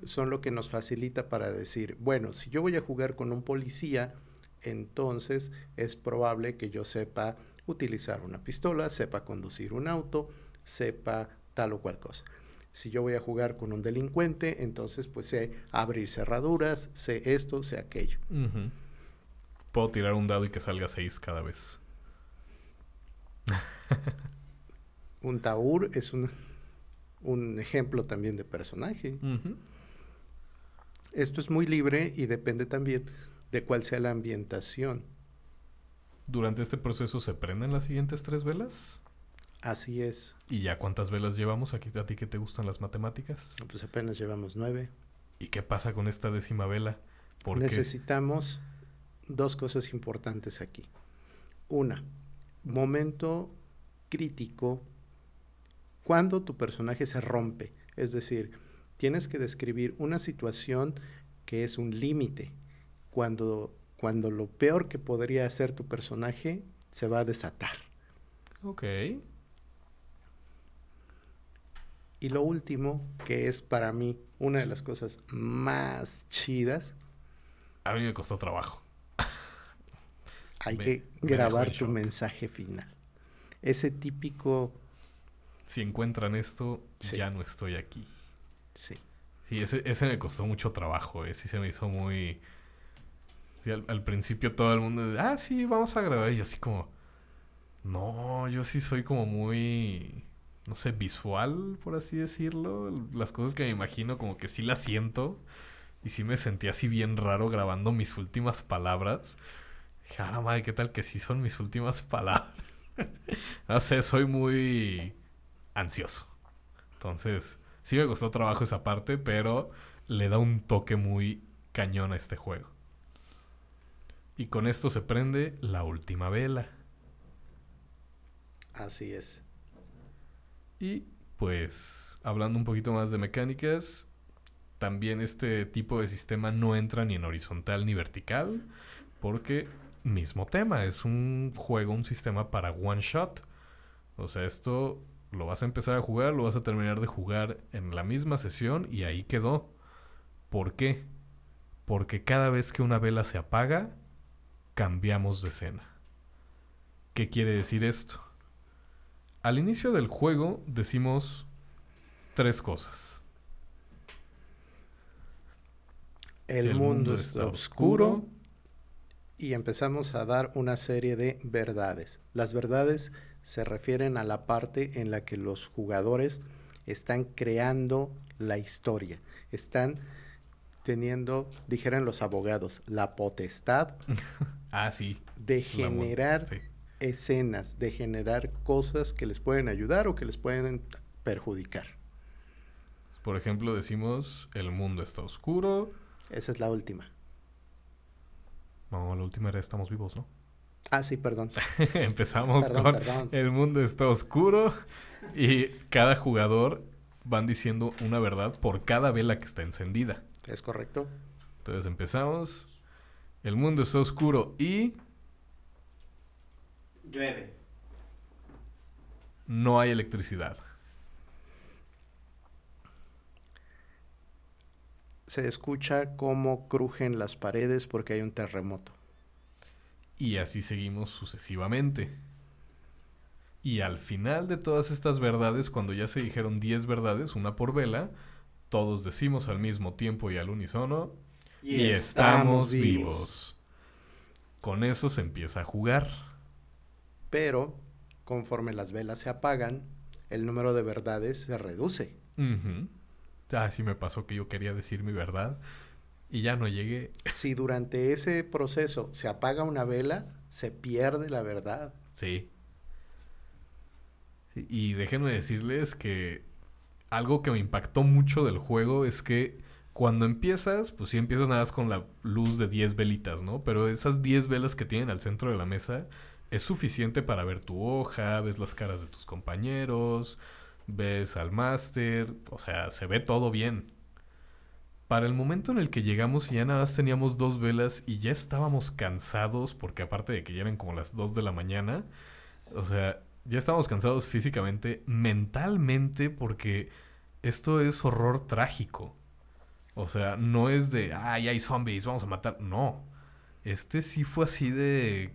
son lo que nos facilita para decir, bueno, si yo voy a jugar con un policía, entonces es probable que yo sepa utilizar una pistola, sepa conducir un auto, sepa tal o cual cosa. Si yo voy a jugar con un delincuente, entonces pues sé abrir cerraduras, sé esto, sé aquello. Puedo tirar un dado y que salga seis cada vez. <laughs> Un taur es un, un ejemplo también de personaje. Esto es muy libre y depende también de cuál sea la ambientación. Durante este proceso se prenden las siguientes tres velas. Así es. ¿Y ya cuántas velas llevamos aquí a ti que te gustan las matemáticas? Pues apenas llevamos nueve. ¿Y qué pasa con esta décima vela? Porque Necesitamos dos cosas importantes aquí. Una, momento crítico cuando tu personaje se rompe. Es decir, tienes que describir una situación que es un límite. Cuando, cuando lo peor que podría hacer tu personaje se va a desatar. Ok. Y lo último, que es para mí una de las cosas más chidas, A mí me costó trabajo. <laughs> hay Me- que me grabar tu shock. mensaje final. Ese típico, Si encuentran esto, Sí. ya no estoy aquí. Sí, Sí, ese, ese me costó mucho trabajo, ¿eh? Sí se me hizo muy... Al principio todo el mundo... Ah, sí, vamos a grabar. Y yo así como... No, yo sí soy como muy... No sé, visual, por así decirlo. Las cosas que me imagino como que sí las siento. Y sí me sentí así bien raro grabando mis últimas palabras. Dije, ah, la madre, ¿qué tal que sí son mis últimas palabras? <laughs> no sé, soy muy ansioso. Entonces, sí me costó trabajo esa parte, pero le da un toque muy cañón a este juego. Y con esto se prende la última vela. así es. Y pues, hablando un poquito más de mecánicas, también este tipo de sistema no entra ni en horizontal ni vertical, porque mismo tema, es un juego, un sistema para one shot. O sea, esto lo vas a empezar a jugar, lo vas a terminar de jugar en la misma sesión y ahí quedó. ¿Por qué? Porque cada vez que una vela se apaga, cambiamos de escena. ¿Qué quiere decir esto? Al inicio del juego decimos tres cosas. El, mundo, está oscuro y empezamos a dar una serie de verdades. Las verdades se refieren a la parte en la que los jugadores están creando la historia, están teniendo, dijeran los abogados, la potestad <laughs> Ah, sí. de generar sí. escenas, de generar cosas que les pueden ayudar o que les pueden perjudicar. Por ejemplo, decimos el mundo está oscuro. Esa es la última. No, la última era estamos vivos, ¿no? Ah, sí, perdón. <laughs> Empezamos Perdón, con perdón. el mundo está oscuro y cada jugador van diciendo una verdad por cada vela que está encendida. Es correcto. Entonces empezamos. El mundo está oscuro y Llueve. no hay electricidad. Se escucha cómo crujen las paredes porque hay un terremoto. Y así seguimos sucesivamente. Y al final de todas estas verdades, cuando ya se dijeron 10 verdades, una por vela, todos decimos al mismo tiempo y al unísono, y, estamos estamos vivos. vivos. Con eso se empieza a jugar. Pero conforme las velas se apagan, el número de verdades se reduce. Ah, sí me pasó que yo quería decir mi verdad y ya no llegué. <laughs> Si durante ese proceso se apaga una vela, se pierde la verdad. Sí. Y déjenme decirles que algo que me impactó mucho del juego es que cuando empiezas, pues sí empiezas nada más con la luz de 10 velitas, ¿no? Pero esas 10 velas que tienen al centro de la mesa es suficiente para ver tu hoja, ves las caras de tus compañeros, ves al máster, o sea, se ve todo bien. Para el momento en el que llegamos y ya nada más teníamos dos velas y ya estábamos cansados, porque aparte de que ya eran como las 2 de la mañana, o sea, ya estábamos cansados físicamente, mentalmente, porque esto es horror trágico. O sea, no es de, ay, hay zombies, vamos a matar. No. Este sí fue así de,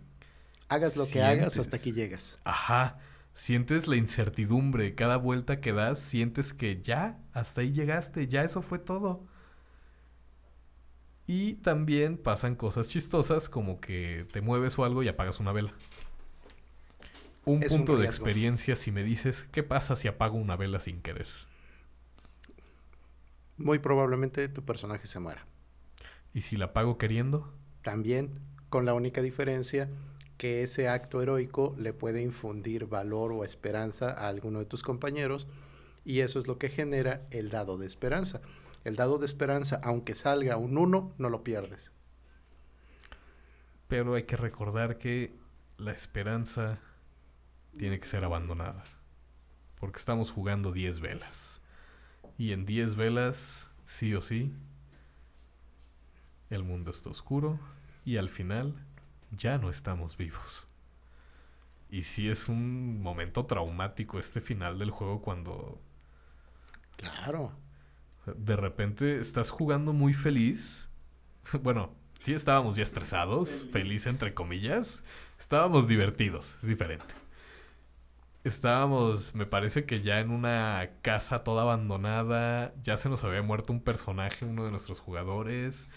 Hagas lo que hagas hasta que llegas. ajá, sientes la incertidumbre. Cada vuelta que das, sientes que ya, hasta ahí llegaste, ya eso fue todo. Y también pasan cosas chistosas como que te mueves o algo y apagas una vela. Un Es un punto de experiencia si me dices, ¿qué pasa si apago una vela sin querer? Muy probablemente tu personaje se muera. ¿Y si la apago queriendo? También con la única diferencia que ese acto heroico le puede infundir valor o esperanza a alguno de tus compañeros y eso es lo que genera el dado de esperanza. El dado de esperanza, aunque salga un 1, no lo pierdes. Pero hay que recordar que la esperanza tiene que ser abandonada. Porque estamos jugando 10 velas. Y en 10 velas, sí o sí, el mundo está oscuro y al final ya no estamos vivos. Y sí es un momento traumático este final del juego cuando Claro. De repente estás jugando muy feliz. <laughs> Bueno, sí estábamos ya estresados, feliz entre comillas. Estábamos divertidos, es diferente. Estábamos, me parece que ya en una casa toda abandonada, ya se nos había muerto un personaje, uno de nuestros jugadores.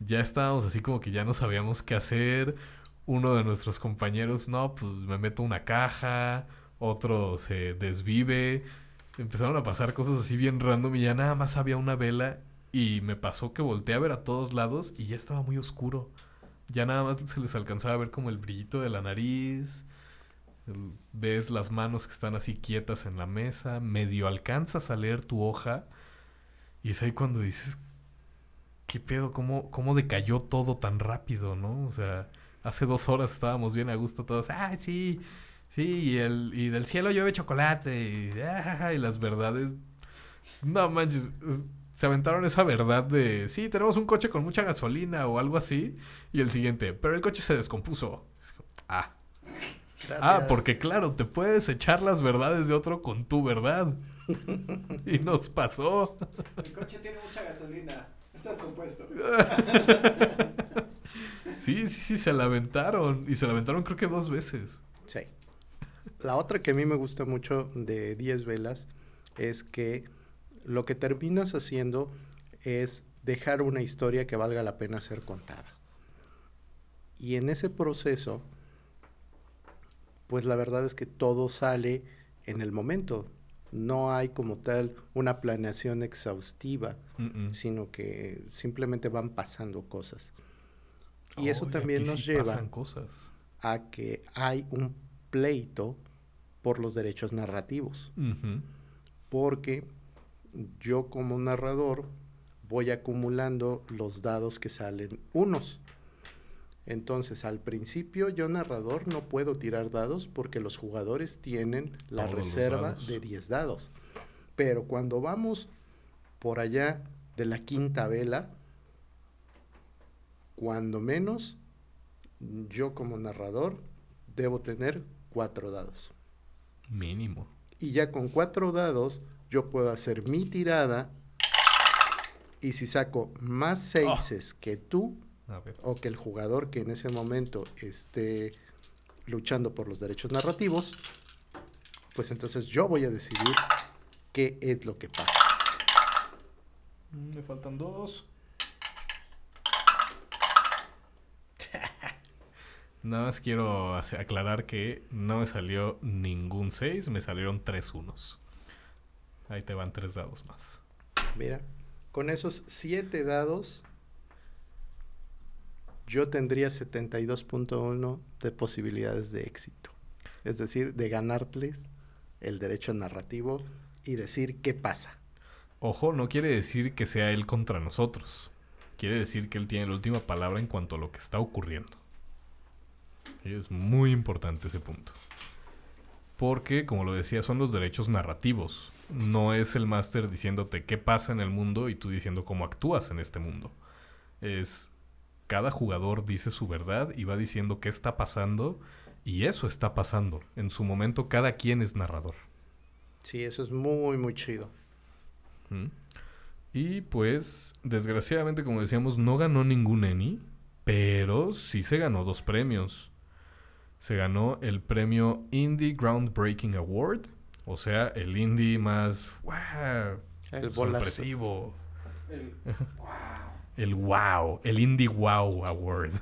Ya estábamos así como que ya no sabíamos qué hacer. Uno de nuestros compañeros, no, pues me meto una caja. Otro se desvive. Empezaron a pasar cosas así bien random y ya nada más había una vela y me pasó que volteé a ver a todos lados y ya estaba muy oscuro. Ya nada más se les alcanzaba a ver como el brillito de la nariz. ves las manos que están así quietas en la mesa. Medio alcanzas a leer tu hoja. Y es ahí cuando dices, ¿qué pedo? ¿Cómo, cómo decayó todo tan rápido, no? O sea, hace dos horas estábamos bien a gusto todos. ¡Ah, sí! Sí, y, el, y del cielo llueve chocolate. Y, ah, y las verdades. No manches. es- Se aventaron esa verdad de. Sí, tenemos un coche con mucha gasolina o algo así. Y el siguiente. Pero el coche se descompuso. Ah. Ah, porque claro, te puedes echar las verdades de otro con tu verdad. y nos pasó. El coche tiene mucha gasolina. Está descompuesto. <laughs> Sí, sí, sí, se la aventaron. Y se la aventaron creo que dos veces. Sí. La otra que a mí me gusta mucho de 10 velas es que lo que terminas haciendo es dejar una historia que valga la pena ser contada. Y en ese proceso, pues la verdad es que todo sale en el momento. No hay como tal una planeación exhaustiva, sino que simplemente van pasando cosas. Y eso también nos sí lleva cosas. a que hay un pleito por los derechos narrativos, porque yo como narrador voy acumulando los dados que salen unos. Entonces, al principio yo narrador no puedo tirar dados porque los jugadores tienen la Todos reserva de 10 dados. Pero cuando vamos por allá de la quinta vela, cuando menos, yo como narrador debo tener cuatro dados. Mínimo. Y ya con cuatro dados yo puedo hacer mi tirada y si saco más seises que tú o que el jugador que en ese momento esté luchando por los derechos narrativos, pues entonces yo voy a decidir qué es lo que pasa. Mm, Me faltan dos. Nada más quiero aclarar que no me salió ningún 6, me salieron tres unos. Ahí te van tres dados más. Mira, con esos siete dados yo tendría 72.1 de posibilidades de éxito. Es decir, de ganarles el derecho narrativo y decir qué pasa. Ojo, no quiere decir que sea él contra nosotros. Quiere decir que él tiene la última palabra en cuanto a lo que está ocurriendo. Y es muy importante ese punto. Porque, como lo decía, son los derechos narrativos. No es el máster diciéndote qué pasa en el mundo y tú diciendo cómo actúas en este mundo. Es cada jugador dice su verdad y va diciendo qué está pasando y eso está pasando. En su momento cada quien es narrador. Sí, eso es muy, muy chido. ¿Mm? Y pues, desgraciadamente, como decíamos, no ganó ningún Emmy, pero sí se ganó dos premios. Se ganó el premio Indie Groundbreaking Award, o sea, el indie más ¡guau! El sorpresivo. El- El wow, el Indie Wow Award.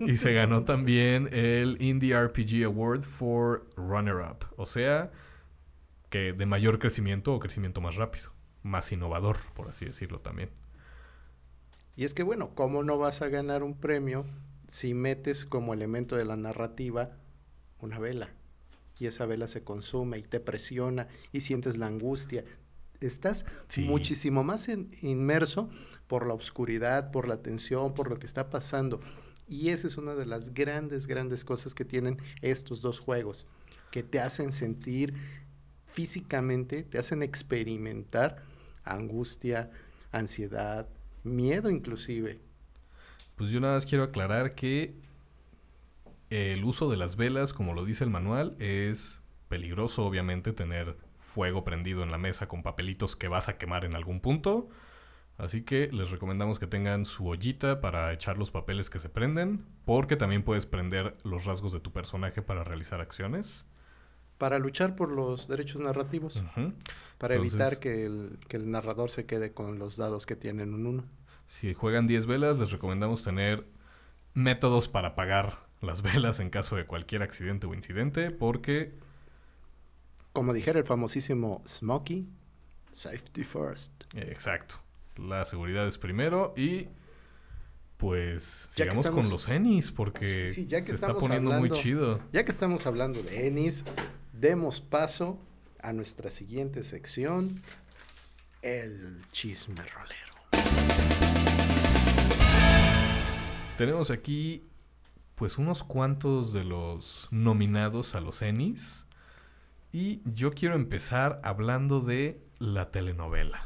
y se ganó también el Indie RPG Award for Runner Up, o sea, que de mayor crecimiento o crecimiento más rápido, más innovador, por así decirlo también. Y es que bueno, ¿cómo no vas a ganar un premio si metes como elemento de la narrativa una vela? Y esa vela se consume y te presiona y sientes la angustia. Estás Sí. muchísimo más en- inmerso por la oscuridad, por la tensión, por lo que está pasando. Y esa es una de las grandes, grandes cosas que tienen estos dos juegos, que te hacen sentir físicamente, te hacen experimentar angustia, ansiedad, miedo inclusive. Pues yo nada más quiero aclarar que el uso de las velas, como lo dice el manual, es peligroso, obviamente, tener fuego prendido en la mesa con papelitos que vas a quemar en algún punto. Así que les recomendamos que tengan su ollita para echar los papeles que se prenden, porque también puedes prender los rasgos de tu personaje para realizar acciones. Para luchar por los derechos narrativos, para Entonces- evitar que el, que el narrador se quede con los dados que tienen un uno. Si juegan 10 velas, les recomendamos tener métodos para apagar las <laughs> velas en caso de cualquier accidente o incidente, porque Como dijera el famosísimo Smokey, safety first. Exacto. La seguridad es primero y pues Ya sigamos estamos- con los Ennis porque Sí, sí, ya que se está poniendo muy chido. Ya que estamos hablando de Ennis, demos paso a nuestra siguiente sección, el chisme rolero. Tenemos aquí pues unos cuantos de los nominados a los Ennis y yo quiero empezar hablando de la telenovela.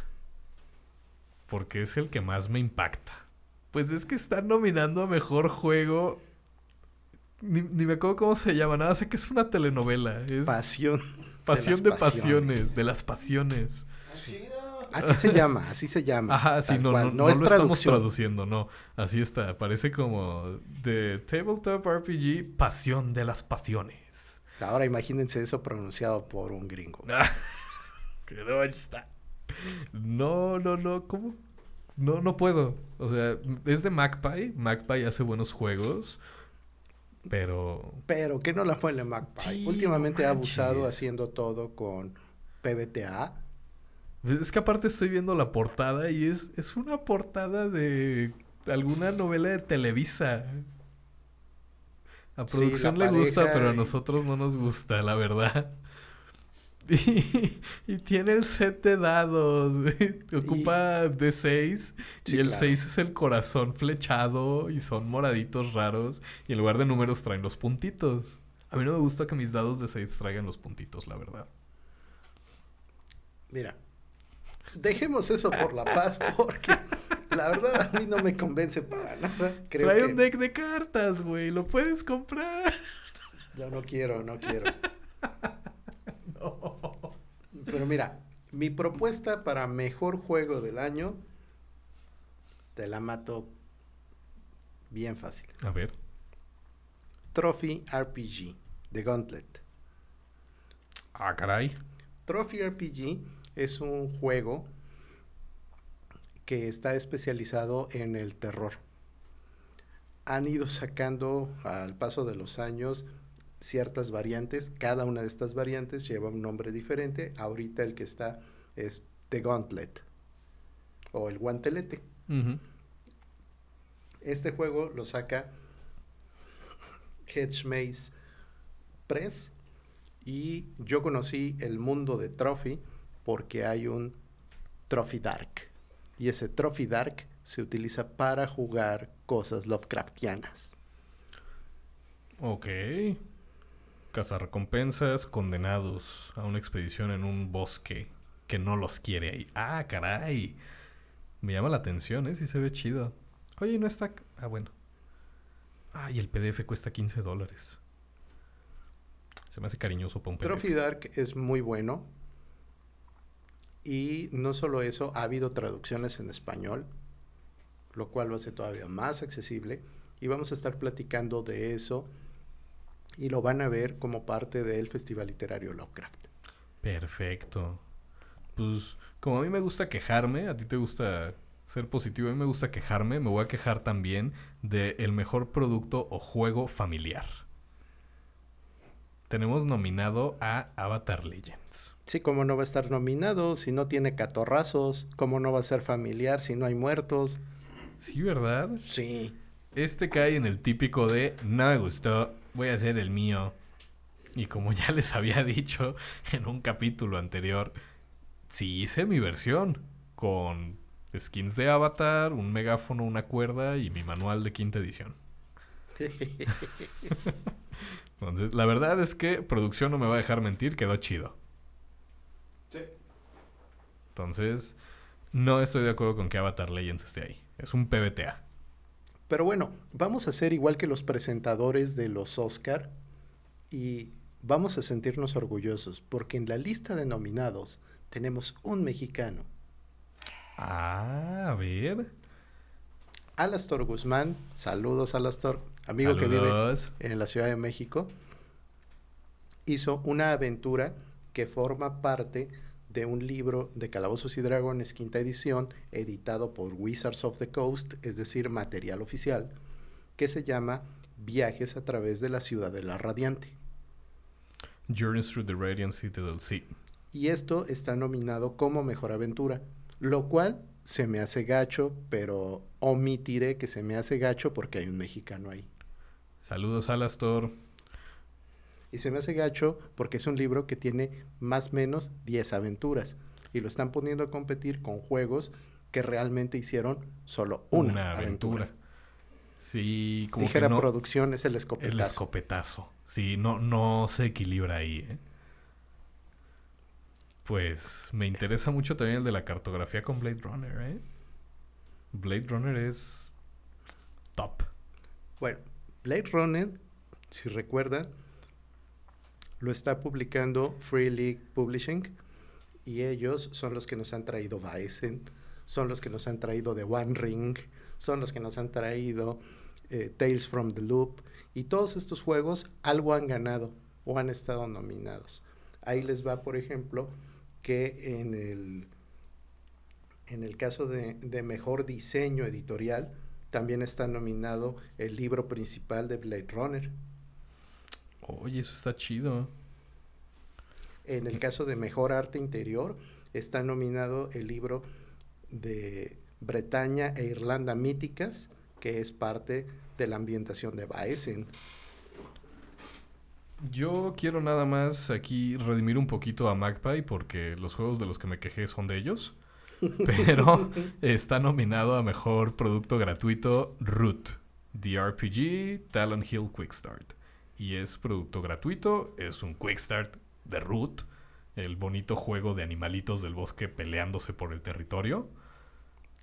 Porque es el que más me impacta. Pues es que están nominando a mejor juego. Ni, ni me acuerdo cómo se llama, nada, sé que es una telenovela. Es Pasión. Pasión de pasiones, pasiones. de las pasiones. Chido. Así se llama, así se llama. Ajá, sí, no, no, no es lo estamos traduciendo, no. Así está, parece como de Tabletop RPG, Pasión de las Pasiones. Ahora imagínense eso pronunciado por un gringo. <laughs> No está. No, no, no, ¿cómo? No, no puedo. O sea, es de Magpie. Magpie hace buenos juegos. Pero. Pero que no la muele Magpie. Sí, Últimamente no ha abusado haciendo todo con PBTA. Es que aparte estoy viendo la portada y es, es una portada de alguna novela de Televisa. A producción le gusta, pero a y- nosotros no nos gusta, la verdad. <laughs> Y, y tiene el set de dados. <laughs> Ocupa de 6. Sí, y el claro. 6 es el corazón flechado. Y son moraditos raros. Y en lugar de números traen los puntitos. A mí no me gusta que mis dados de 6 traigan los puntitos, la verdad. Mira, dejemos eso por la paz porque la verdad a mí no me convence para nada. Creo Trae que un deck de cartas, güey. Lo puedes comprar. yo no quiero, no quiero. <laughs> No. Pero mira, mi propuesta para mejor juego del año te la mato bien fácil. A ver. Trophy RPG de Gauntlet. Ah, caray. Trophy RPG es un juego que está especializado en el terror. Han ido sacando al paso de los años ciertas variantes. Cada una de estas variantes lleva un nombre diferente. Ahorita el que está es The Gauntlet o el guantelete. Este juego lo saca Hedge Maze Press y yo conocí el mundo de Trophy porque hay un Trophy Dark y ese Trophy Dark se utiliza para jugar cosas Lovecraftianas. Ok. Cazarrecompensas condenados a una expedición en un bosque que no los quiere ahí. Ah, caray. Me llama la atención, ¿eh? Sí se ve chido. Oye, no está... Ah, bueno. Ah, y el PDF cuesta 15 dólares. Se me hace cariñoso para un PDF. Trophy Dark es muy bueno y no solo eso, ha habido traducciones en español, lo cual lo hace todavía más accesible y vamos a estar platicando de eso y lo van a ver como parte del Festival Literario Lovecraft. Perfecto. Pues como a mí me gusta quejarme, a ti te gusta ser positivo, a mí me gusta quejarme, me voy a quejar también de mejor producto o juego familiar. Tenemos nominado a Avatar Legends. Sí, cómo no va a estar nominado si no tiene catorrazos, cómo no va a ser familiar si no hay muertos. Sí, ¿verdad? Sí. Este cae en el típico de no me gustó, voy a hacer el mío. Y como ya les había dicho en un capítulo anterior, sí hice mi versión con skins de Avatar, un megáfono, una cuerda y mi manual de quinta edición. <laughs> Entonces, la verdad es que producción no me va a dejar mentir, quedó chido. Sí. Entonces, no estoy de acuerdo con que Avatar Legends esté ahí. Es un PBTA. Pero bueno, vamos a ser igual que los presentadores de los Oscar y vamos a sentirnos orgullosos porque en la lista de nominados tenemos un mexicano, Ah, a ver. Alastor Guzmán. Saludos, Alastor, amigo que vive en la Ciudad de México. Hizo una aventura que forma parte de un libro de Calabozos y Dragones, quinta edición, editado por Wizards of the Coast, es decir, material oficial, que se llama Viajes a través de la Ciudadela Radiante. Journeys through the Radiant Citadel, sí. Y esto está nominado como Mejor Aventura, lo cual se me hace gacho, pero omitiré que se me hace gacho porque hay un mexicano ahí. Saludos, Alastor. Y se me hace gacho porque es un libro que tiene más o menos 10 aventuras. Y lo están poniendo a competir con juegos que realmente hicieron solo una, aventura. Sí, como Dijera que no, producción es el el escopetazo. escopetazo. Sí, no, no se equilibra ahí, ¿eh? Pues me interesa mucho también el de la cartografía con Blade Runner, ¿eh? Blade Runner es top. Bueno, Blade Runner, si recuerdan, lo está publicando Free League Publishing y ellos son los que nos han traído Bison, son los que nos han traído The One Ring, son los que nos han traído eh, Tales from the Loop y todos estos juegos algo han ganado o han estado nominados. Ahí les va, por ejemplo, que en el, en el caso de, de mejor diseño editorial, también está nominado el libro principal de Blade Runner. Oye, eso está chido. En el caso de mejor arte interior, está nominado el libro de Bretaña e Irlanda míticas, que es parte de la ambientación de Baesen. Yo quiero nada más aquí redimir un poquito a Magpie porque los juegos de los que me quejé son de ellos. <laughs> Pero está nominado a mejor producto gratuito Root, The RPG Talon Hill Quick Start. Y es producto gratuito, es un Quick Start de Root, el bonito juego de animalitos del bosque peleándose por el territorio.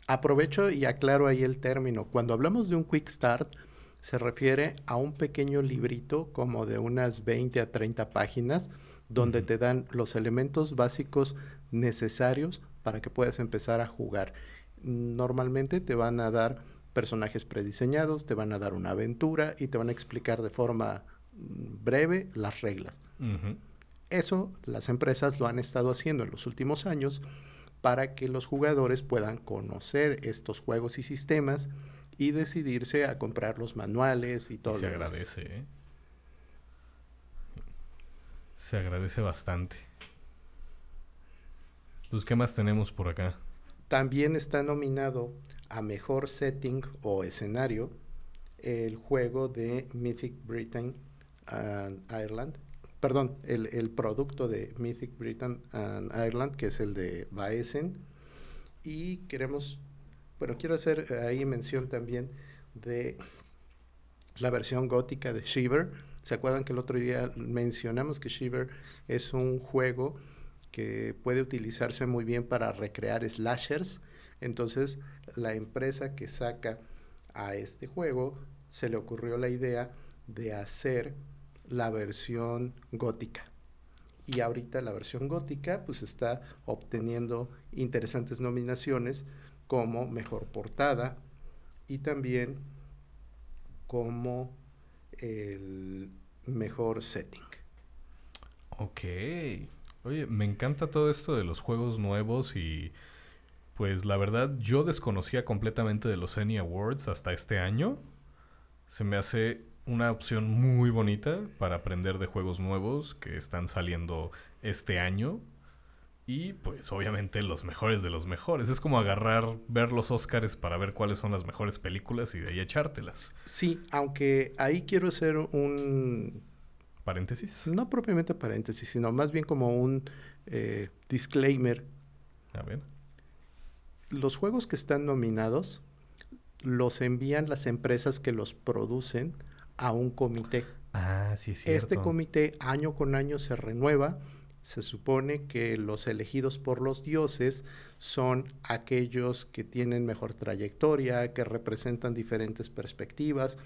Aprovecho y aclaro ahí el término. Cuando hablamos de un Quick Start, se refiere a un pequeño librito como de unas 20 a 30 páginas donde te dan los elementos básicos necesarios para que puedas empezar a jugar. Normalmente te van a dar personajes prediseñados, te van a dar una aventura y te van a explicar de forma mm, breve las reglas. Eso las empresas lo han estado haciendo en los últimos años para que los jugadores puedan conocer estos juegos y sistemas y decidirse a comprar los manuales y Y todo se lo demás. agradece, ¿eh? Se agradece bastante. Pues, ¿qué más tenemos por acá? También está nominado a mejor setting o escenario el juego de Mythic Britain and Ireland. Perdón, el, el producto de Mythic Britain and Ireland, que es el de Baesen. Y queremos, bueno, quiero hacer eh, ahí mención también de la versión gótica de Shiver. ¿Se acuerdan que el otro día mencionamos que Shiver es un juego que puede utilizarse muy bien para recrear slashers? Entonces, la empresa que saca a este juego se le ocurrió la idea de hacer la versión gótica. Y ahorita la versión gótica pues está obteniendo interesantes nominaciones como mejor portada y también como el mejor setting. Ok. Oye, me encanta todo esto de los juegos nuevos y pues la verdad yo desconocía completamente de los Annie Awards hasta este año. Se me hace una opción muy bonita para aprender de juegos nuevos que están saliendo este año. Y pues obviamente los mejores de los mejores. Es como agarrar, ver los Oscars para ver cuáles son las mejores películas y de ahí echártelas. Sí, aunque ahí quiero hacer un, Paréntesis. no propiamente paréntesis, sino más bien como un eh, disclaimer. A ver. Los juegos que están nominados los envían las empresas que los producen a un comité. Ah, sí, es cierto. Este comité año con año se renueva. Se supone que los elegidos por los dioses son aquellos que tienen mejor trayectoria, que representan diferentes perspectivas.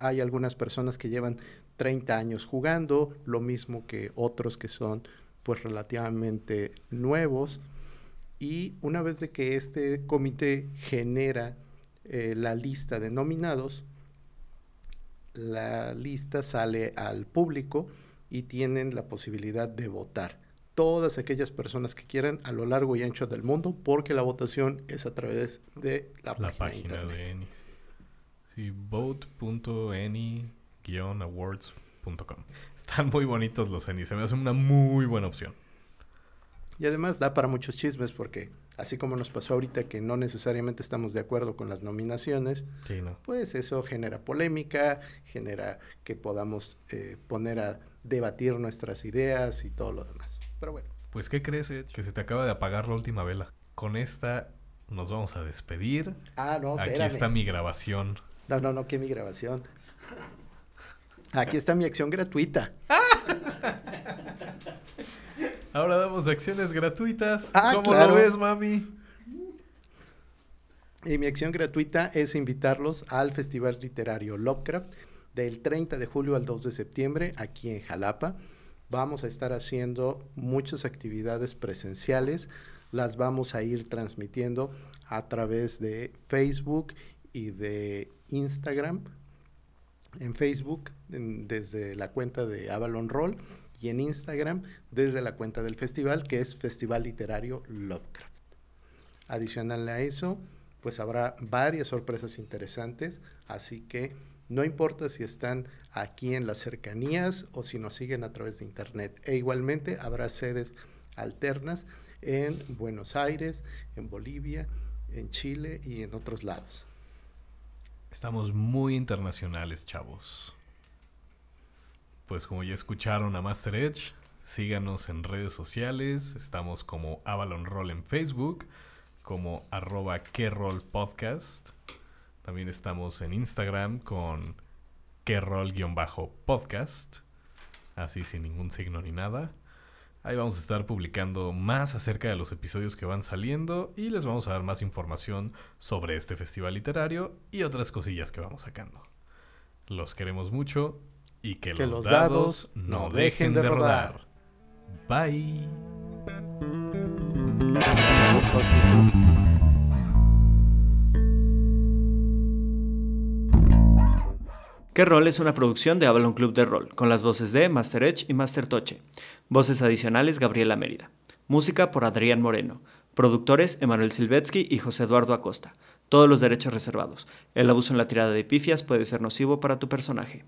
Hay algunas personas que llevan 30 años jugando, lo mismo que otros que son pues relativamente nuevos. Y una vez de que este comité genera eh, la lista de nominados, la lista sale al público y tienen la posibilidad de votar. Todas aquellas personas que quieran a lo largo y ancho del mundo, porque la votación es a través de la, La página, de Ennis. Sí, vote.any-awards.com. Están muy bonitos los Ennis. Se me hace una muy buena opción. Y además da para muchos chismes porque así como nos pasó ahorita que no necesariamente estamos de acuerdo con las nominaciones, Sí, no. pues eso genera polémica, genera que podamos eh, poner a debatir nuestras ideas y todo lo demás. Pero bueno, Pues, ¿qué crees? Que se te acaba de apagar la última vela. Con esta nos vamos a despedir. ah, no, Aquí espérame. está mi grabación. No, no, no, que mi grabación. Aquí está mi acción gratuita. Ahora damos acciones gratuitas. Ah, ¿Cómo claro. lo ves, mami? Y mi acción gratuita es invitarlos al Festival Literario Lovecraft del 30 de julio al 2 de septiembre aquí en Jalapa. Vamos a estar haciendo muchas actividades presenciales. Las vamos a ir transmitiendo a través de Facebook y de Instagram. En Facebook desde la cuenta de Avalon Roll y en Instagram desde la cuenta del festival que es Festival Literario Lovecraft. Adicional a eso, pues habrá varias sorpresas interesantes, así que no importa si están aquí en las cercanías o si nos siguen a través de internet. E igualmente habrá sedes alternas en Buenos Aires, en Bolivia, en Chile y en otros lados. Estamos muy internacionales, chavos. Pues como ya escucharon a Master Edge, síganos en redes sociales. Estamos como Avalon Roll en Facebook, como arroba Podcast. También estamos en Instagram con Kerroll-podcast. Así sin ningún signo ni nada. Ahí vamos a estar publicando más acerca de los episodios que van saliendo y les vamos a dar más información sobre este festival literario y otras cosillas que vamos sacando. Los queremos mucho y que, los, dados, no dejen de rodar. Bye. ¿Qué rol es una producción de Avalon Club de Rol, con las voces de Master Edge y Master Toche. Voces adicionales Gabriela Mérida. Música por Adrián Moreno. Productores Emanuel Silvetsky y José Eduardo Acosta. Todos los derechos reservados. El abuso en la tirada de pifias puede ser nocivo para tu personaje.